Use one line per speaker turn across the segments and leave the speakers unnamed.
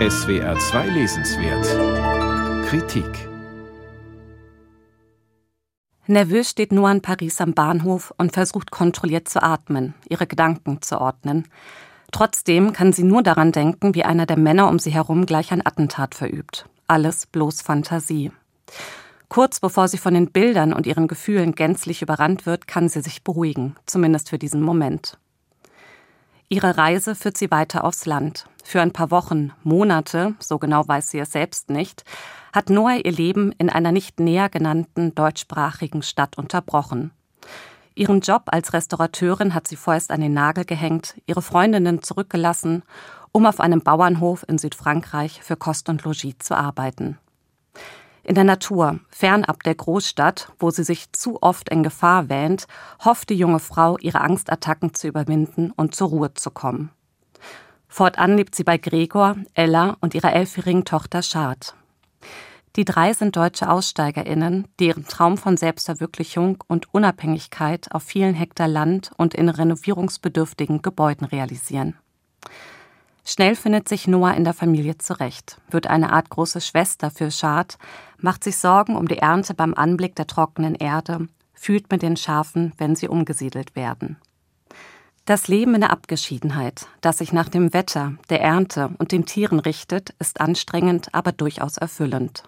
SWR 2 Lesenswert Kritik
Nervös steht Noah in Paris am Bahnhof und versucht kontrolliert zu atmen, ihre Gedanken zu ordnen. Trotzdem kann sie nur daran denken, wie einer der Männer um sie herum gleich ein Attentat verübt. Alles bloß Fantasie. Kurz bevor sie von den Bildern und ihren Gefühlen gänzlich überrannt wird, kann sie sich beruhigen, zumindest für diesen Moment. Ihre Reise führt sie weiter aufs Land. Für ein paar Wochen, Monate, so genau weiß sie es selbst nicht, hat Noah ihr Leben in einer nicht näher genannten deutschsprachigen Stadt unterbrochen. Ihren Job als Restaurateurin hat sie vorerst an den Nagel gehängt, ihre Freundinnen zurückgelassen, um auf einem Bauernhof in Südfrankreich für Kost und Logis zu arbeiten. In der Natur, fernab der Großstadt, wo sie sich zu oft in Gefahr wähnt, hofft die junge Frau, ihre Angstattacken zu überwinden und zur Ruhe zu kommen. Fortan lebt sie bei Gregor, Ella und ihrer elfjährigen Tochter Schad. Die drei sind deutsche AussteigerInnen, die ihren Traum von Selbstverwirklichung und Unabhängigkeit auf vielen Hektar Land und in renovierungsbedürftigen Gebäuden realisieren. Schnell findet sich Noah in der Familie zurecht, wird eine Art große Schwester für Schad, macht sich Sorgen um die Ernte beim Anblick der trockenen Erde, fühlt mit den Schafen, wenn sie umgesiedelt werden. Das Leben in der Abgeschiedenheit, das sich nach dem Wetter, der Ernte und den Tieren richtet, ist anstrengend, aber durchaus erfüllend.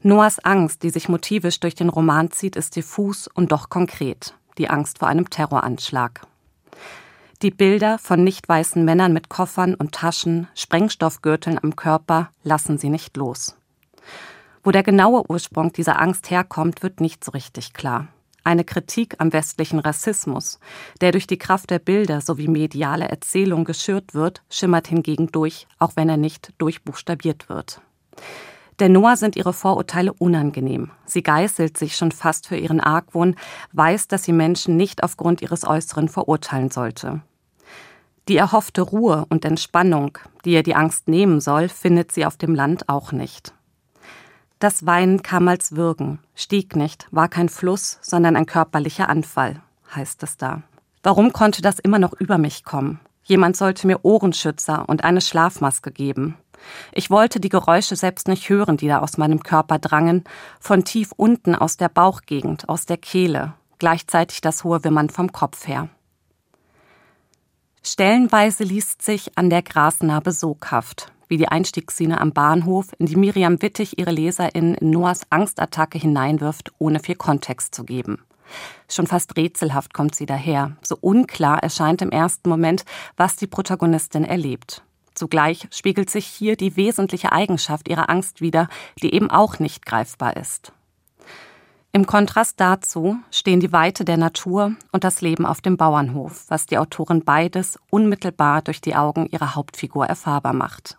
Noahs Angst, die sich motivisch durch den Roman zieht, ist diffus und doch konkret. Die Angst vor einem Terroranschlag. Die Bilder von nicht weißen Männern mit Koffern und Taschen, Sprengstoffgürteln am Körper lassen sie nicht los. Wo der genaue Ursprung dieser Angst herkommt, wird nicht so richtig klar. Eine Kritik am westlichen Rassismus, der durch die Kraft der Bilder sowie mediale Erzählung geschürt wird, schimmert hingegen durch, auch wenn er nicht durchbuchstabiert wird. Der Noah sind ihre Vorurteile unangenehm. Sie geißelt sich schon fast für ihren Argwohn, weiß, dass sie Menschen nicht aufgrund ihres Äußeren verurteilen sollte. Die erhoffte Ruhe und Entspannung, die ihr die Angst nehmen soll, findet sie auf dem Land auch nicht. Das Weinen kam als Würgen, stieg nicht, war kein Fluss, sondern ein körperlicher Anfall, heißt es da. Warum konnte das immer noch über mich kommen? Jemand sollte mir Ohrenschützer und eine Schlafmaske geben. Ich wollte die Geräusche selbst nicht hören, die da aus meinem Körper drangen, von tief unten aus der Bauchgegend, aus der Kehle, gleichzeitig das hohe Wimmern vom Kopf her. Stellenweise liest sich an der Grasnarbe soghaft, wie die Einstiegsszene am Bahnhof, in die Miriam Wittig ihre LeserInnen in Noahs Angstattacke hineinwirft, ohne viel Kontext zu geben. Schon fast rätselhaft kommt sie daher. So unklar erscheint im ersten Moment, was die Protagonistin erlebt. Zugleich spiegelt sich hier die wesentliche Eigenschaft ihrer Angst wider, die eben auch nicht greifbar ist. Im Kontrast dazu stehen die Weite der Natur und das Leben auf dem Bauernhof, was die Autorin beides unmittelbar durch die Augen ihrer Hauptfigur erfahrbar macht.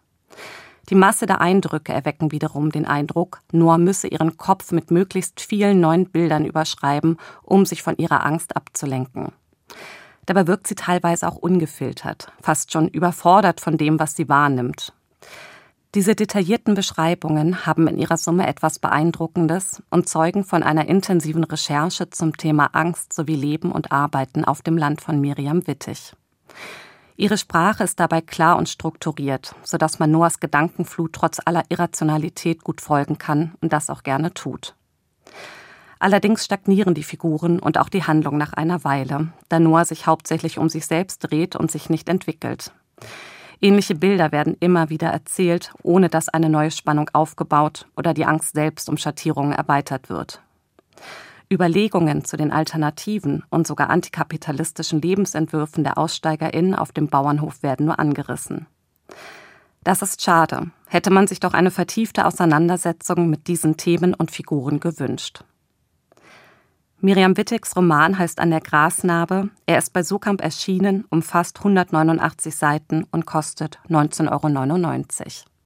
Die Masse der Eindrücke erwecken wiederum den Eindruck, Noah müsse ihren Kopf mit möglichst vielen neuen Bildern überschreiben, um sich von ihrer Angst abzulenken. Dabei wirkt sie teilweise auch ungefiltert, fast schon überfordert von dem, was sie wahrnimmt. Diese detaillierten Beschreibungen haben in ihrer Summe etwas Beeindruckendes und zeugen von einer intensiven Recherche zum Thema Angst sowie Leben und Arbeiten auf dem Land von Miriam Wittig. Ihre Sprache ist dabei klar und strukturiert, sodass man Noahs Gedankenflut trotz aller Irrationalität gut folgen kann und das auch gerne tut. Allerdings stagnieren die Figuren und auch die Handlung nach einer Weile, da Noah sich hauptsächlich um sich selbst dreht und sich nicht entwickelt. Ähnliche Bilder werden immer wieder erzählt, ohne dass eine neue Spannung aufgebaut oder die Angst selbst um Schattierungen erweitert wird. Überlegungen zu den alternativen und sogar antikapitalistischen Lebensentwürfen der AussteigerInnen auf dem Bauernhof werden nur angerissen. Das ist schade. Hätte man sich doch eine vertiefte Auseinandersetzung mit diesen Themen und Figuren gewünscht. Miriam Wittigs Roman heißt An der Grasnarbe. Er ist bei Sokamp erschienen, umfasst 189 Seiten und kostet 19,99 Euro.